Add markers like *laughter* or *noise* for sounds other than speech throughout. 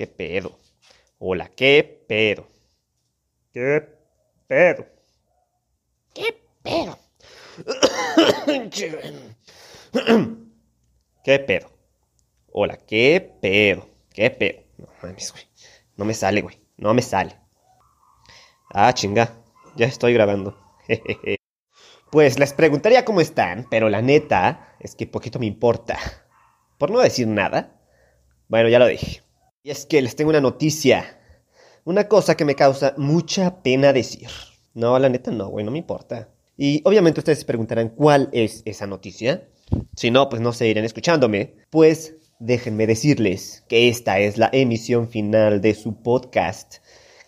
¿Qué pedo? Hola, ¿qué pedo? ¿Qué pedo? ¿Qué pedo? ¿Qué pedo? Hola, ¿qué pedo? ¿Qué pedo? No mames, güey. No me sale, güey. No me sale. Ah, chinga. Ya estoy grabando. *laughs* pues les preguntaría cómo están, pero la neta es que poquito me importa. Por no decir nada. Bueno, ya lo dije. Y es que les tengo una noticia. Una cosa que me causa mucha pena decir. No, la neta no, güey, no me importa. Y obviamente ustedes se preguntarán cuál es esa noticia. Si no, pues no se irán escuchándome. Pues déjenme decirles que esta es la emisión final de su podcast.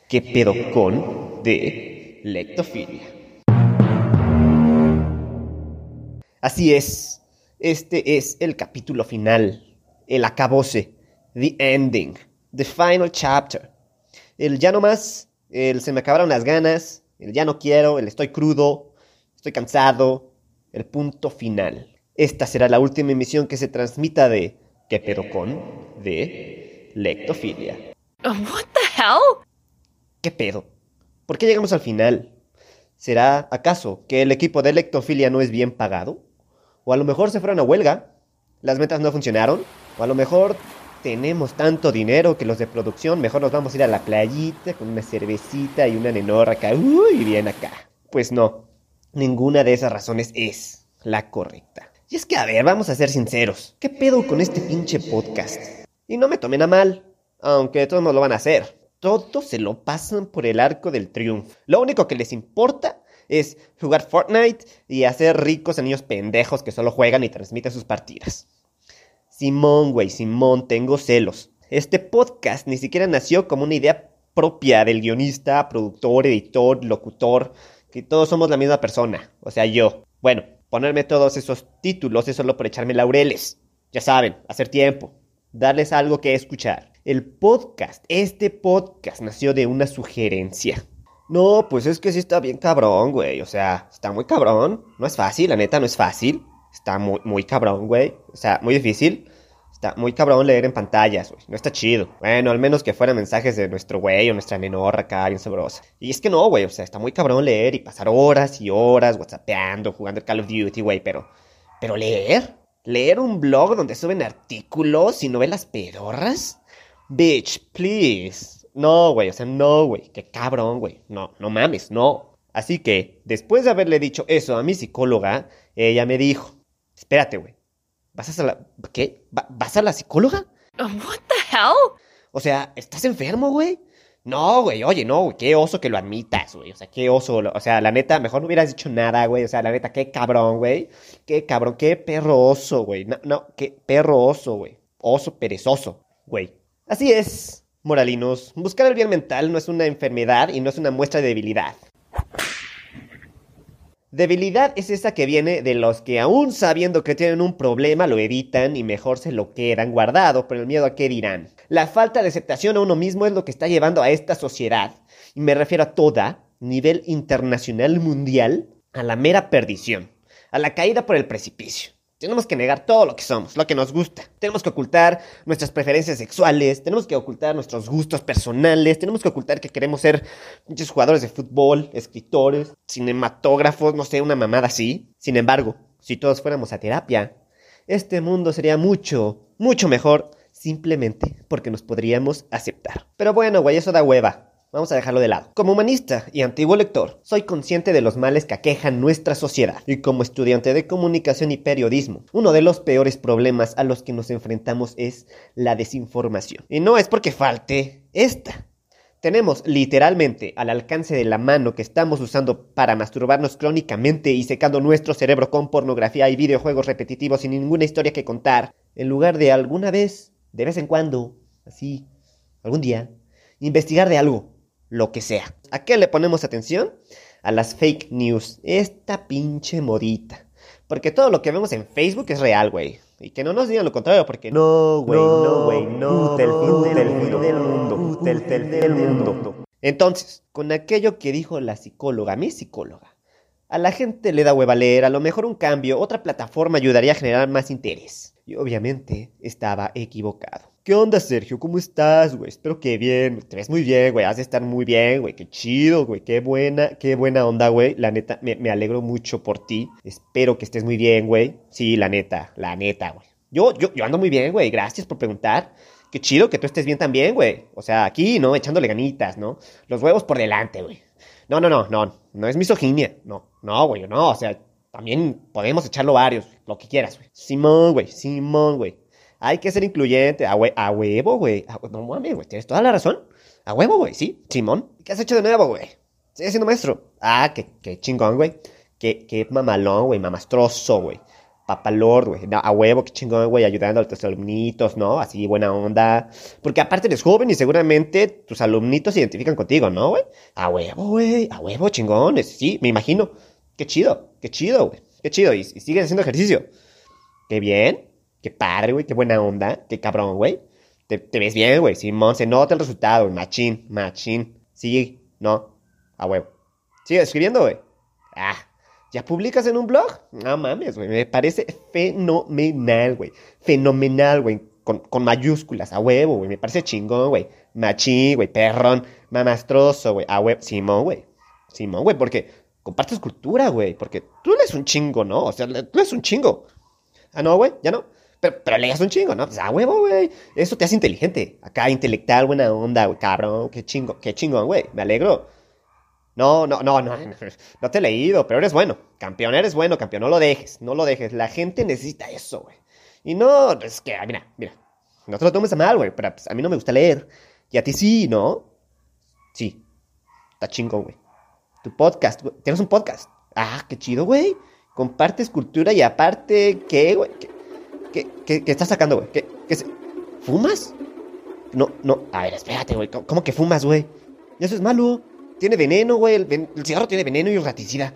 ¿Qué pedo con? de Lectofilia. Así es. Este es el capítulo final. El acabose. The ending. The final chapter. El ya no más. El se me acabaron las ganas. El ya no quiero. El estoy crudo. Estoy cansado. El punto final. Esta será la última emisión que se transmita de ¿Qué pedo con? de Lectofilia. What the hell? ¿Qué pedo? ¿Por qué llegamos al final? ¿Será acaso que el equipo de Lectofilia no es bien pagado? ¿O a lo mejor se fueron a huelga? ¿Las metas no funcionaron? ¿O a lo mejor tenemos tanto dinero que los de producción mejor nos vamos a ir a la playita con una cervecita y una nenorra acá? Uy, bien acá. Pues no, ninguna de esas razones es la correcta. Y es que, a ver, vamos a ser sinceros. ¿Qué pedo con este pinche podcast? Y no me tomen a mal, aunque todos lo van a hacer. Todos se lo pasan por el arco del triunfo. Lo único que les importa es jugar Fortnite y hacer ricos a niños pendejos que solo juegan y transmiten sus partidas. Simón, güey, Simón, tengo celos. Este podcast ni siquiera nació como una idea propia del guionista, productor, editor, locutor, que todos somos la misma persona, o sea, yo. Bueno, Ponerme todos esos títulos es solo por echarme laureles. Ya saben, hacer tiempo, darles algo que escuchar. El podcast, este podcast nació de una sugerencia. No, pues es que sí está bien cabrón, güey. O sea, está muy cabrón. No es fácil, la neta, no es fácil. Está muy, muy cabrón, güey. O sea, muy difícil. Está muy cabrón leer en pantallas, güey. No está chido. Bueno, al menos que fueran mensajes de nuestro güey o nuestra menorra acá, bien sabrosa. Y es que no, güey. O sea, está muy cabrón leer y pasar horas y horas whatsappeando, jugando Call of Duty, güey. Pero, pero leer. Leer un blog donde suben artículos y novelas pedorras. Bitch, please. No, güey. O sea, no, güey. Qué cabrón, güey. No, no mames, no. Así que, después de haberle dicho eso a mi psicóloga, ella me dijo, espérate, güey. ¿Vas a la... ¿Qué? ¿Vas a la psicóloga? What the hell? O sea, ¿estás enfermo, güey? No, güey, oye, no, güey, qué oso que lo admitas, güey. O sea, qué oso. O sea, la neta, mejor no hubieras dicho nada, güey. O sea, la neta, qué cabrón, güey. Qué cabrón, qué perro oso, güey. No, no, qué perro oso, güey. Oso perezoso, güey. Así es, moralinos. Buscar el bien mental no es una enfermedad y no es una muestra de debilidad. Debilidad es esa que viene de los que aún sabiendo que tienen un problema lo evitan y mejor se lo quedan guardado por el miedo a qué dirán. La falta de aceptación a uno mismo es lo que está llevando a esta sociedad, y me refiero a toda, nivel internacional mundial, a la mera perdición, a la caída por el precipicio. Tenemos que negar todo lo que somos, lo que nos gusta. Tenemos que ocultar nuestras preferencias sexuales, tenemos que ocultar nuestros gustos personales, tenemos que ocultar que queremos ser muchos jugadores de fútbol, escritores, cinematógrafos, no sé, una mamada así. Sin embargo, si todos fuéramos a terapia, este mundo sería mucho, mucho mejor simplemente porque nos podríamos aceptar. Pero bueno, güey, eso da hueva. Vamos a dejarlo de lado. Como humanista y antiguo lector, soy consciente de los males que aquejan nuestra sociedad. Y como estudiante de comunicación y periodismo, uno de los peores problemas a los que nos enfrentamos es la desinformación. Y no es porque falte esta. Tenemos literalmente al alcance de la mano que estamos usando para masturbarnos crónicamente y secando nuestro cerebro con pornografía y videojuegos repetitivos sin ninguna historia que contar, en lugar de alguna vez, de vez en cuando, así, algún día, investigar de algo lo que sea. ¿A qué le ponemos atención? A las fake news. Esta pinche modita. Porque todo lo que vemos en Facebook es real, güey. Y que no nos digan lo contrario, porque no, güey, no, güey, no. Del fin del mundo. Del del mundo. Entonces, con aquello que dijo la psicóloga, mi psicóloga, a la gente le da hueva leer, a lo mejor un cambio, otra plataforma ayudaría a generar más interés. Y obviamente estaba equivocado. ¿Qué onda, Sergio? ¿Cómo estás, güey? Espero que bien. Te ves muy bien, güey. Has de estar muy bien, güey. Qué chido, güey. Qué buena, qué buena onda, güey. La neta, me, me alegro mucho por ti. Espero que estés muy bien, güey. Sí, la neta, la neta, güey. Yo, yo, yo ando muy bien, güey. Gracias por preguntar. Qué chido que tú estés bien también, güey. O sea, aquí, ¿no? Echándole ganitas, ¿no? Los huevos por delante, güey. No, no, no, no. No es misoginia. No, no, güey. No, o sea, también podemos echarlo varios. Lo que quieras, güey. Simón, güey. Simón, güey. Hay que ser incluyente. A, hue- a huevo, güey. No mames, güey. Tienes toda la razón. A huevo, güey. Sí, Simón. ¿Qué has hecho de nuevo, güey? Sigues siendo maestro. Ah, qué, qué chingón, güey. Qué, qué mamalón, güey. Mamastroso, güey. Papalord, güey. A huevo, qué chingón, güey. Ayudando a tus alumnitos, ¿no? Así, buena onda. Porque aparte eres joven y seguramente tus alumnitos se identifican contigo, ¿no, güey? A huevo, güey. A huevo, chingones. Sí, me imagino. Qué chido. Qué chido, güey. Qué chido. Y, y sigues haciendo ejercicio. Qué bien. Qué padre, güey. Qué buena onda. Qué cabrón, güey. Te, ves bien, güey. Simón, se nota el resultado. güey. Machín, machín. Sí, no. A huevo. Sigue escribiendo, güey. Ah, ¿ya publicas en un blog? No mames, güey. Me parece fenomenal, güey. Fenomenal, güey. Con, con mayúsculas, a huevo, güey. Me parece chingón, güey. Machín, güey. Perrón. Mamastroso, güey. A huevo. Simón, güey. Simón, güey. Porque compartes cultura, güey. Porque tú lees un chingo, ¿no? O sea, tú lees un chingo. Ah, no, güey. Ya no. Pero, pero leas un chingo, ¿no? Pues a huevo, güey. Eso te hace inteligente. Acá, intelectual, buena onda, güey. Cabrón. Qué chingo. Qué chingón, güey. Me alegro. No, no, no, no, *laughs* no, te he leído, pero eres bueno. Campeón, eres bueno, campeón. No lo dejes, no lo dejes. La gente necesita eso, güey. Y no, es que, ah, mira, mira. No te lo tomes a mal, güey, pero pues, a mí no me gusta leer. Y a ti sí, ¿no? Sí. Está chingón, güey. Tu podcast, güey. Tienes un podcast. Ah, qué chido, güey. Compartes cultura y aparte, ¿qué, güey? ¿Qué, qué, qué- qué estás sacando, güey? ¿Qué, qué se- ¿Fumas? No, no. A ver, espérate, güey. ¿Cómo, que fumas, güey? Eso es malo. Tiene veneno, güey. El, ven- el cigarro tiene veneno y raticida.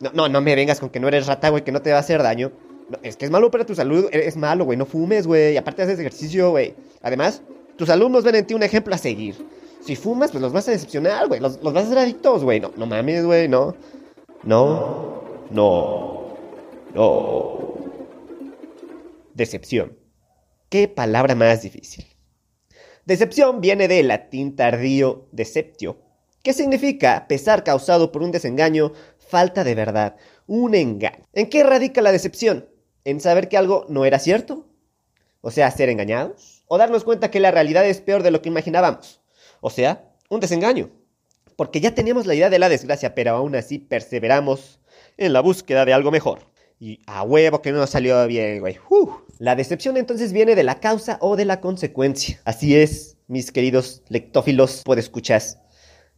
No, no, no me vengas con que no eres rata, güey, que no te va a hacer daño. No, es que es malo para tu salud. Es malo, güey. No fumes, güey. Aparte haces ejercicio, güey. Además, tus alumnos ven en ti un ejemplo a seguir. Si fumas, pues los vas a decepcionar, güey. Los, los vas a hacer adictos, güey. No, no mames, güey. No. No. No. No. Decepción. ¿Qué palabra más difícil? Decepción viene del latín tardío deceptio, que significa pesar causado por un desengaño, falta de verdad, un engaño. ¿En qué radica la decepción? ¿En saber que algo no era cierto? O sea, ser engañados. O darnos cuenta que la realidad es peor de lo que imaginábamos. O sea, un desengaño. Porque ya teníamos la idea de la desgracia, pero aún así perseveramos en la búsqueda de algo mejor. Y a huevo que no nos salió bien, güey. La decepción entonces viene de la causa o de la consecuencia. Así es, mis queridos lectófilos, escuchas.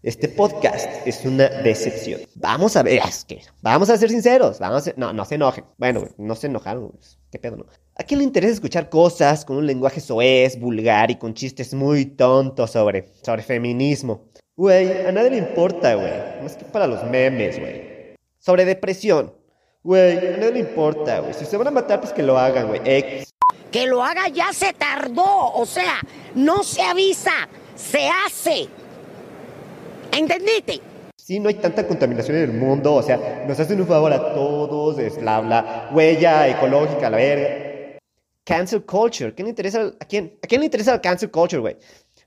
Este podcast es una decepción. Vamos a ver, es que, vamos a ser sinceros, vamos a, no, no se enojen. Bueno, no se enojaron, güey, qué pedo, ¿no? ¿A quién le interesa escuchar cosas con un lenguaje soez, vulgar y con chistes muy tontos sobre, sobre feminismo? Güey, a nadie le importa, güey, más que para los memes, güey. Sobre depresión. Güey, nadie le importa, güey. Si se van a matar, pues que lo hagan, güey. X. Que lo haga ya se tardó, o sea, no se avisa, se hace. ¿Entendiste? Sí, no hay tanta contaminación en el mundo, o sea, nos hacen un favor a todos, es la, la huella ecológica, la verga. Cancel culture, ¿quién le interesa al- a quién? ¿A quién le interesa el cancel culture, güey?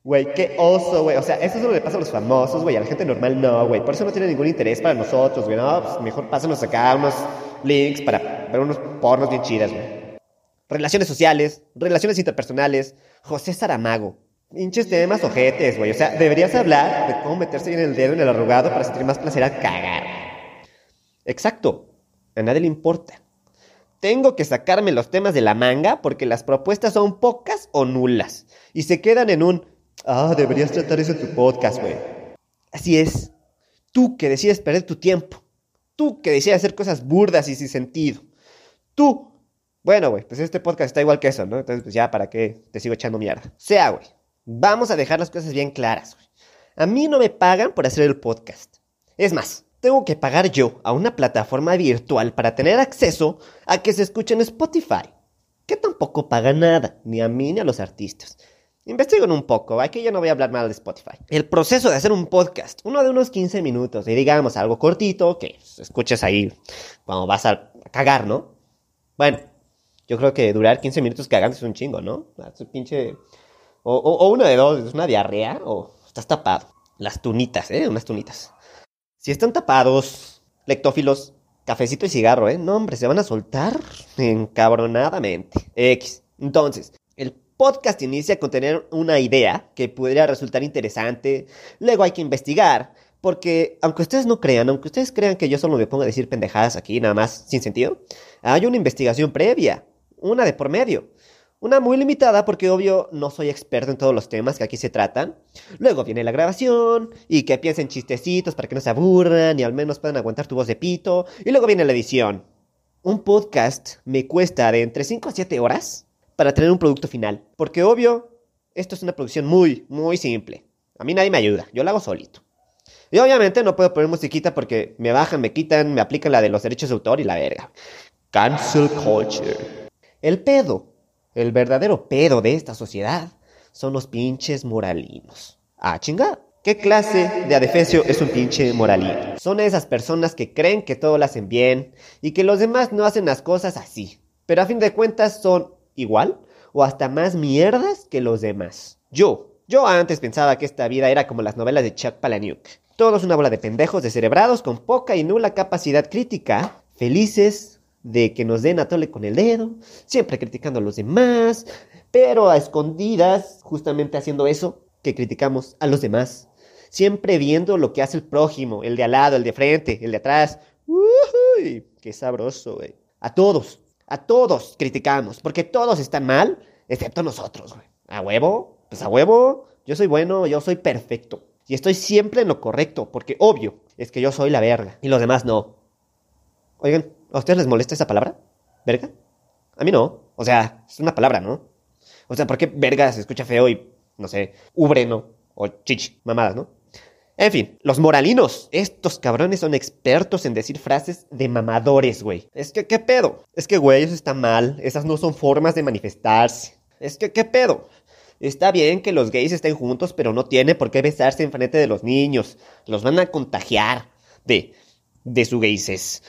Güey, qué oso, güey. O sea, eso solo le pasa a los famosos, güey. A la gente normal no, güey. Por eso no tiene ningún interés para nosotros, güey. No, pues mejor pásanos acá unos links para ver unos pornos bien chidas, güey. Relaciones sociales, relaciones interpersonales. José Saramago. Pinches temas ojetes, güey. O sea, deberías hablar de cómo meterse bien el dedo en el arrugado para sentir más placer al cagar. Exacto. A nadie le importa. Tengo que sacarme los temas de la manga porque las propuestas son pocas o nulas. Y se quedan en un... Ah, deberías tratar eso en tu podcast, güey. Así es. Tú que decides perder tu tiempo. Tú que decides hacer cosas burdas y sin sentido. Tú. Bueno, güey, pues este podcast está igual que eso, ¿no? Entonces, pues ya, ¿para qué te sigo echando mierda? Sea, güey, vamos a dejar las cosas bien claras. A mí no me pagan por hacer el podcast. Es más, tengo que pagar yo a una plataforma virtual para tener acceso a que se escuche en Spotify. Que tampoco paga nada, ni a mí ni a los artistas. Investiguen un poco, aquí yo no voy a hablar mal de Spotify. El proceso de hacer un podcast, uno de unos 15 minutos, y digamos algo cortito, que escuches ahí cuando vas a cagar, ¿no? Bueno, yo creo que durar 15 minutos cagando es un chingo, ¿no? Es un pinche O, o- o una de dos, es una diarrea o estás tapado. Las tunitas, ¿eh? Unas tunitas. Si están tapados, lectófilos, cafecito y cigarro, ¿eh? No, hombre, se van a soltar *laughs* encabronadamente. X. Entonces, podcast inicia con tener una idea que podría resultar interesante. Luego hay que investigar. Porque, aunque ustedes no crean, aunque ustedes crean que yo solo me pongo a decir pendejadas aquí, nada más, sin sentido, hay una investigación previa. Una de por medio. Una muy limitada porque obvio no soy experto en todos los temas que aquí se tratan. Luego viene la grabación y que piensen chistecitos para que no se aburran y al menos puedan aguantar tu voz de pito. Y luego viene la edición. Un podcast me cuesta de entre 5 a 7 horas para tener un producto final. Porque obvio, esto es una producción muy, muy simple. A mí nadie me ayuda, yo lo hago solito. Y obviamente no puedo poner musiquita porque me bajan, me quitan, me aplican la de los derechos de autor y la verga. Cancel culture. El pedo, el verdadero pedo de esta sociedad son los pinches moralinos. Ah, chinga. ¿Qué clase de adefesio es un pinche moralino? Son esas personas que creen que todo lo hacen bien y que los demás no hacen las cosas así. Pero a fin de cuentas son igual o hasta más mierdas que los demás. Yo, yo antes pensaba que esta vida era como las novelas de Chuck Palahniuk. Todos una bola de pendejos descerebrados con poca y nula capacidad crítica, felices de que nos den a tole con el dedo, siempre criticando a los demás, pero a escondidas, justamente haciendo eso, que criticamos a los demás. Siempre viendo lo que hace el prójimo, el de al lado, el de frente, el de atrás. ¡Uy! ¡Qué sabroso, güey! A todos, a todos criticamos, porque todos están mal, excepto nosotros, güey. ¿A huevo? Pues a huevo. Yo soy bueno, yo soy perfecto. Y estoy siempre en lo correcto, porque obvio es que yo soy la verga y los demás no. Oigan, ¿a ustedes les molesta esa palabra? ¿Verga? A mí no. O sea, es una palabra, ¿no? O sea, ¿por qué verga se escucha feo y, no sé, ubre, no? O chichi, mamadas, ¿no? En fin, los moralinos. Estos cabrones son expertos en decir frases de mamadores, güey. Es que, ¿qué pedo? Es que, güey, eso está mal. Esas no son formas de manifestarse. Es que, ¿qué pedo? Está bien que los gays estén juntos, pero no tiene por qué besarse en frente de los niños. Los van a contagiar de, de su gayses.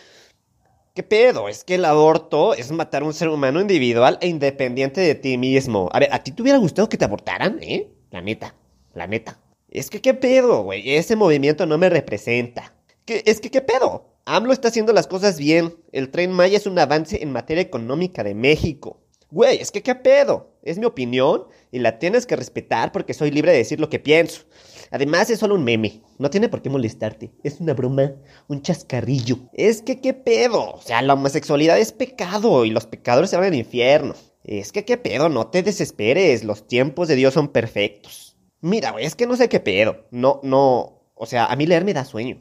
¿Qué pedo? Es que el aborto es matar a un ser humano individual e independiente de ti mismo. A ver, ¿a ti te hubiera gustado que te abortaran, eh? La neta, la neta. Es que, ¿qué pedo, güey? Ese movimiento no me representa. ¿Qué, es que, ¿qué pedo? AMLO está haciendo las cosas bien. El tren Maya es un avance en materia económica de México. Güey, es que, ¿qué pedo? Es mi opinión y la tienes que respetar porque soy libre de decir lo que pienso. Además, es solo un meme. No tiene por qué molestarte. Es una broma, un chascarrillo. Es que, ¿qué pedo? O sea, la homosexualidad es pecado y los pecadores se van al infierno. Es que, ¿qué pedo? No te desesperes. Los tiempos de Dios son perfectos. Mira, güey, es que no sé qué pedo. No, no. O sea, a mí leer me da sueño.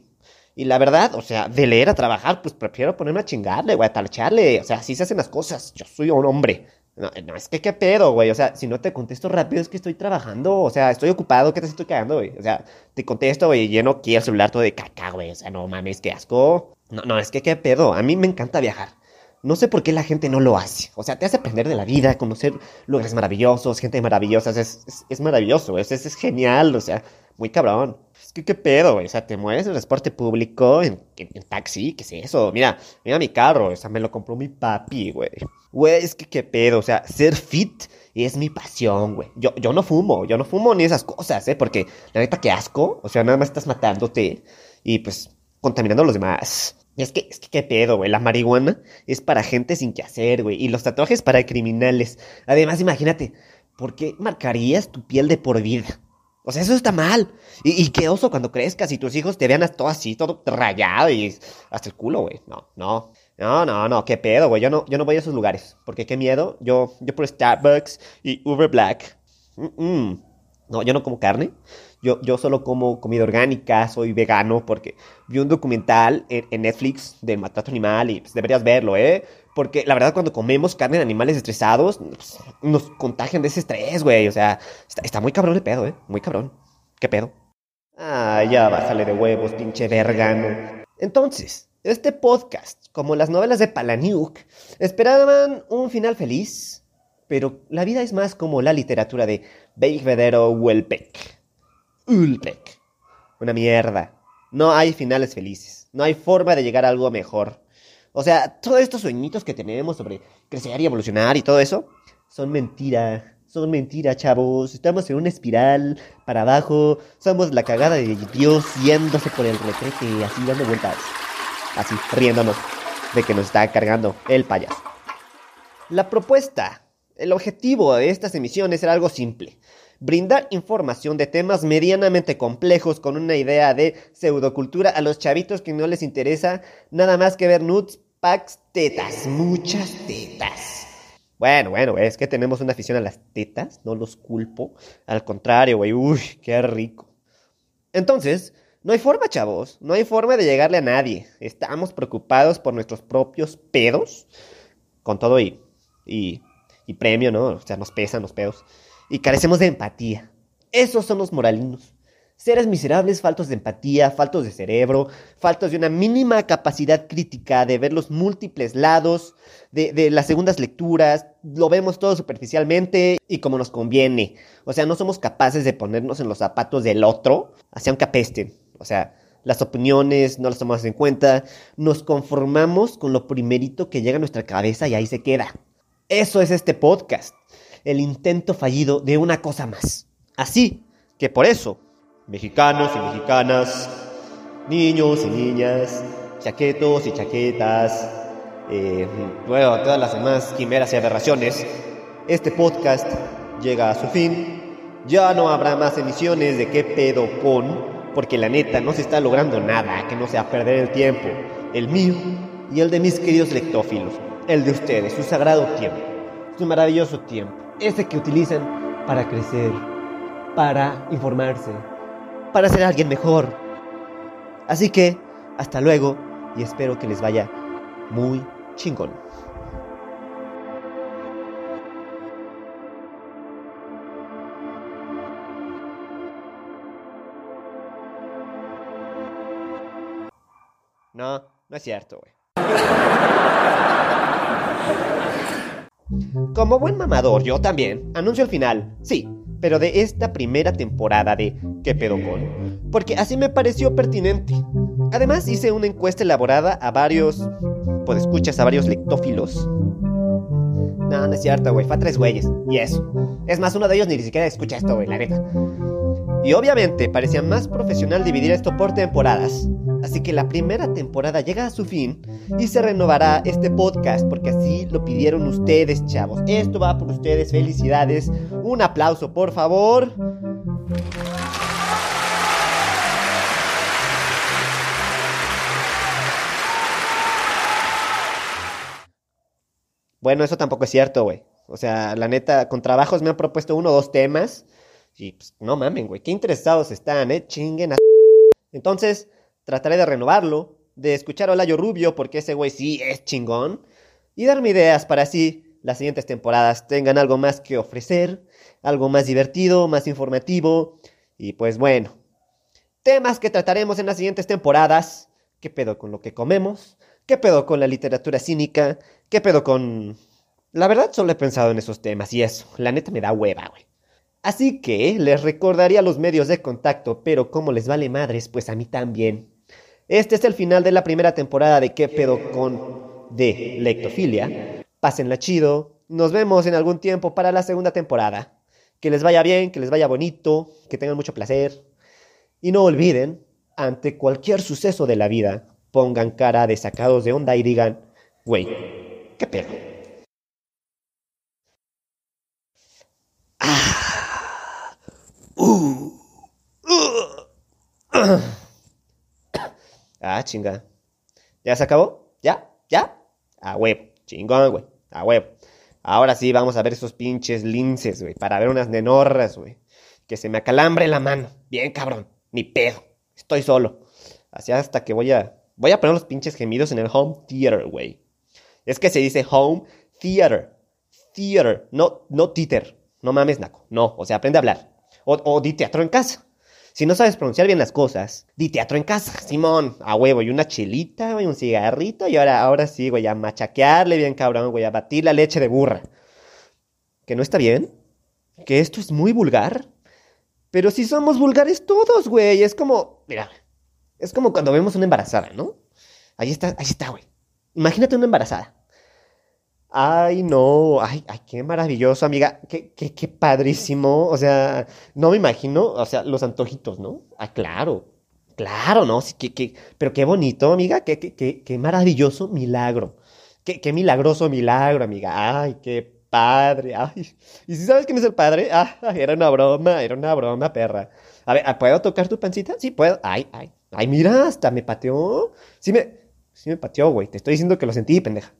Y la verdad, o sea, de leer a trabajar, pues prefiero ponerme a chingarle, güey, a talcharle. O sea, así se hacen las cosas. Yo soy un hombre. No, no, es que qué pedo, güey. O sea, si no te contesto rápido es que estoy trabajando. O sea, estoy ocupado. ¿Qué te estoy cagando, güey? O sea, te contesto, güey, lleno aquí el celular todo de caca, güey. O sea, no mames, qué asco. No, no, es que qué pedo. A mí me encanta viajar. No sé por qué la gente no lo hace. O sea, te hace aprender de la vida, conocer lugares maravillosos, gente maravillosa. Es, es, maravilloso, es, es, genial. O sea, muy cabrón. Es que qué pedo. O sea, te mueves en transporte público, en, en, en, taxi, ¿qué es eso? Mira, mira mi carro. O sea, me lo compró mi papi, güey. Güey, es que qué pedo. O sea, ser fit es mi pasión, güey. Yo, yo no fumo, yo no fumo ni esas cosas, ¿eh? Porque la neta, qué asco. O sea, nada más estás matándote y pues contaminando a los demás. Es que, es que qué pedo, güey. La marihuana es para gente sin que hacer, güey. Y los tatuajes para criminales. Además, imagínate, ¿por qué marcarías tu piel de por vida? O sea, eso está mal. Y, qué oso cuando crezcas y tus hijos te vean todo así, todo rayado y hasta el culo, güey. No, no. No, no, no, qué pedo, güey. Yo no, yo no voy a esos lugares. Porque qué miedo. Yo, yo por Starbucks y Uber Black. Mm -mm. No, yo no como carne. Yo, yo solo como comida orgánica, soy vegano porque vi un documental en, Netflix del maltrato animal y pues, deberías verlo, ¿eh? Porque la verdad cuando comemos carne de animales estresados, pues, nos contagian de ese estrés, güey. O sea, está, muy cabrón el pedo, ¿eh? Muy cabrón. ¿Qué pedo? Ah, ya bájale de huevos, pinche vergano. Entonces, este podcast, como las novelas de Palaniuk, esperaban un final feliz, pero la vida es más como la literatura de Belvedere Welbeck. Ulbeck. Una mierda. No hay finales felices. No hay forma de llegar a algo mejor. O sea, todos estos sueñitos que tenemos sobre crecer y evolucionar y todo eso, son mentira. son mentiras, chavos. Estamos en una espiral para abajo. Somos la cagada de Dios yéndose por el retrete, así dando vueltas. Así, riéndonos de que nos está cargando el payaso. La propuesta, el objetivo de estas emisiones era algo simple. Brindar información de temas medianamente complejos con una idea de pseudocultura a los chavitos que no les interesa nada más que ver nudes, packs, tetas, muchas tetas. Bueno, bueno, es que tenemos una afición a las tetas, no los culpo. Al contrario, güey, uy, qué rico. Entonces, no hay forma, chavos, no hay forma de llegarle a nadie. Estamos preocupados por nuestros propios pedos, con todo y, y, y premio, ¿no? O sea, nos pesan los pedos. Y carecemos de empatía. Esos son los moralinos. Seres miserables, faltos de empatía, faltos de cerebro, faltos de una mínima capacidad crítica de ver los múltiples lados de, las segundas lecturas, lo vemos todo superficialmente y como nos conviene. O sea, no somos capaces de ponernos en los zapatos del otro, así aunque apesten. O sea, las opiniones no las tomamos en cuenta, nos conformamos con lo primerito que llega a nuestra cabeza y ahí se queda. Eso es este podcast, el intento fallido de una cosa más. Así que por eso mexicanos y mexicanas, niños y niñas, chaquetos y chaquetas, eh, bueno, todas las demás quimeras y aberraciones, este podcast llega a su fin. Ya no habrá más emisiones de qué pedo con, porque la neta no se está logrando nada que no sea perder el tiempo, el mío y el de mis queridos lectófilos, el de ustedes, su sagrado tiempo, su maravilloso tiempo, ese que utilizan para crecer, para informarse, para ser alguien mejor. Así que, hasta luego y espero que les vaya muy chingón. No, no es cierto, güey. Como buen mamador, yo también anuncio el final, sí, pero de esta primera temporada de ¿Qué pedo con? Porque así me pareció pertinente. Además hice una encuesta elaborada a varios... Pues escuchas a varios lectófilos. No, no es cierto, güey, fue a tres güeyes. Y eso. Es más, uno de ellos ni siquiera escucha esto, güey, la neta. Y obviamente parecía más profesional dividir esto por temporadas. Así que la primera temporada llega a su fin y se renovará este podcast porque así lo pidieron ustedes, chavos. Esto va por ustedes, felicidades. Un aplauso, por favor. Bueno, eso tampoco es cierto, güey. O sea, la neta, con trabajos me han propuesto uno o dos temas. Y pues, no mamen, güey. Qué interesados están, eh. Chinguen a. Entonces, trataré de renovarlo, de escuchar a Olayo Rubio, porque ese güey sí es chingón. Y darme ideas para así las siguientes temporadas tengan algo más que ofrecer, algo más divertido, más informativo. Y pues bueno, temas que trataremos en las siguientes temporadas. ¿Qué pedo con lo que comemos? ¿Qué pedo con la literatura cínica? ¿Qué pedo con... La verdad solo he pensado en esos temas y eso, la neta me da hueva, güey. Así que les recordaría los medios de contacto, pero como les vale madres, pues a mí también. Este es el final de la primera temporada de ¿Qué pedo con de Lectofilia? Pásenla chido. Nos vemos en algún tiempo para la segunda temporada. Que les vaya bien, que les vaya bonito, que tengan mucho placer. Y no olviden, ante cualquier suceso de la vida, pongan cara de sacados de onda y digan, güey, ¿qué pedo? Ah, uh. *coughs* Ah, chinga. ¿Ya se acabó? ¿Ya? ¿Ya? A huevo. Chingón, güey. A huevo. Ahora sí vamos a ver esos pinches linces, güey. Para ver unas nenorras, güey. Que se me acalambre la mano. Bien, cabrón. Ni pedo. Estoy solo. Así hasta que voy a... Voy a poner los pinches gemidos en el home theater, güey. Es que se dice home theater. Theater. No, no theater. No mames, naco. No. O sea, aprende a hablar. O, o di teatro en casa. Si no sabes pronunciar bien las cosas, di teatro en casa, Simón, a huevo, y una chelita, güey, un cigarrito, y ahora, ahora sí, güey, a machaquearle bien cabrón, güey, a batir la leche de burra. ¿Que no está bien? ¿Que esto es muy vulgar? Pero si somos vulgares todos, güey, es como, mira, es como cuando vemos una embarazada, ¿no? Ahí está, ahí está, güey. Imagínate una embarazada. Ay, no, ay, ay, qué maravilloso, amiga, qué, qué, qué padrísimo, o sea, no me imagino, o sea, los antojitos, ¿no? Ah, claro, claro, ¿no? Sí, qué, qué, pero qué bonito, amiga, qué, qué, qué, qué maravilloso milagro, qué, qué milagroso milagro, amiga, ay, qué padre, ay, ¿y si sabes quién es el padre? Ah, era una broma, era una broma, perra. A ver, ¿puedo tocar tu pancita? Sí, puedo, ay, ay, ay, mira, hasta me pateó, sí me, sí me pateó, güey, te estoy diciendo que lo sentí, pendeja.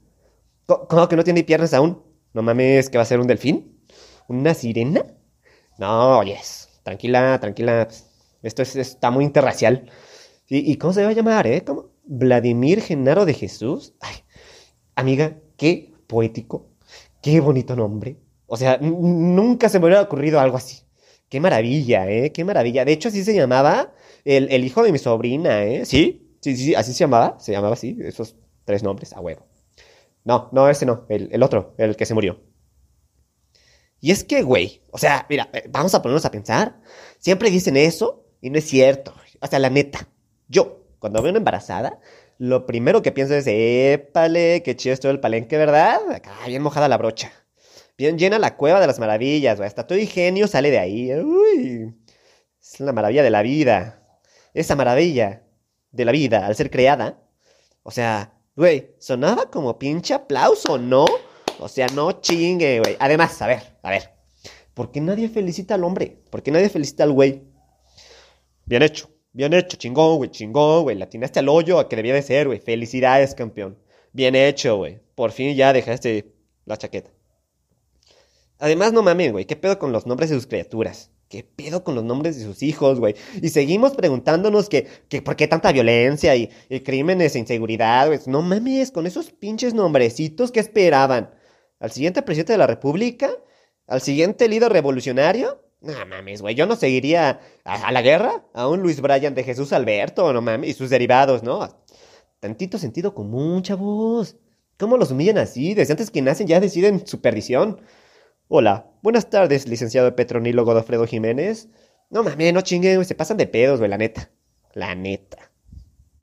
¿Cómo que no tiene piernas aún? No mames, ¿que va a ser un delfín? ¿Una sirena? No, oyes. Tranquila, tranquila. Esto es- está muy interracial. ¿Y, cómo se va a llamar, eh? ¿Cómo? ¿Vladimir Genaro de Jesús? Ay, amiga, qué poético. Qué bonito nombre. O sea, nunca se me hubiera ocurrido algo así. Qué maravilla, ¿eh? Qué maravilla. De hecho, así se llamaba el, el hijo de mi sobrina, ¿eh? ¿Sí? Sí, sí, sí, así se llamaba. Se llamaba así, esos tres nombres, a huevo. No, no, ese no, el, el otro, el que se murió. Y es que, güey, o sea, mira, eh, vamos a ponernos a pensar. Siempre dicen eso y no es cierto. O sea, la neta, yo, cuando veo una embarazada, lo primero que pienso es, épale, qué chido esto del palenque, ¿verdad? Acá, bien mojada la brocha. Bien llena la cueva de las maravillas, güey. Hasta todo ingenio sale de ahí. Uy, es la maravilla de la vida. Esa maravilla de la vida, al ser creada, o sea, güey, sonaba como pinche aplauso, ¿no? O sea, no chingue, güey. Además, a ver, a ver. ¿Por qué nadie felicita al hombre? ¿Por qué nadie felicita al güey? Bien hecho, bien hecho, chingón, güey, chingón, güey. Le atinaste al hoyo a que debía de ser, güey. Felicidades, campeón. Bien hecho, güey. Por fin ya dejaste la chaqueta. Además, no mames, güey. ¿Qué pedo con los nombres de sus criaturas? ¿Qué pedo con los nombres de sus hijos, güey? Y seguimos preguntándonos que, que por qué tanta violencia y, crímenes e inseguridad, güey. No mames, con esos pinches nombrecitos que esperaban. ¿Al siguiente presidente de la República? ¿Al siguiente líder revolucionario? No mames, güey. Yo no seguiría a, a la guerra a un Luis Bryan de Jesús Alberto, no mames, y sus derivados, ¿no? Tantito sentido común, chavos. ¿Cómo los humillan así? Desde antes que nacen ya deciden su perdición. Hola, buenas tardes, licenciado Petronilo Godofredo Jiménez. No mames, no chinguen, se pasan de pedos, güey, la neta. La neta.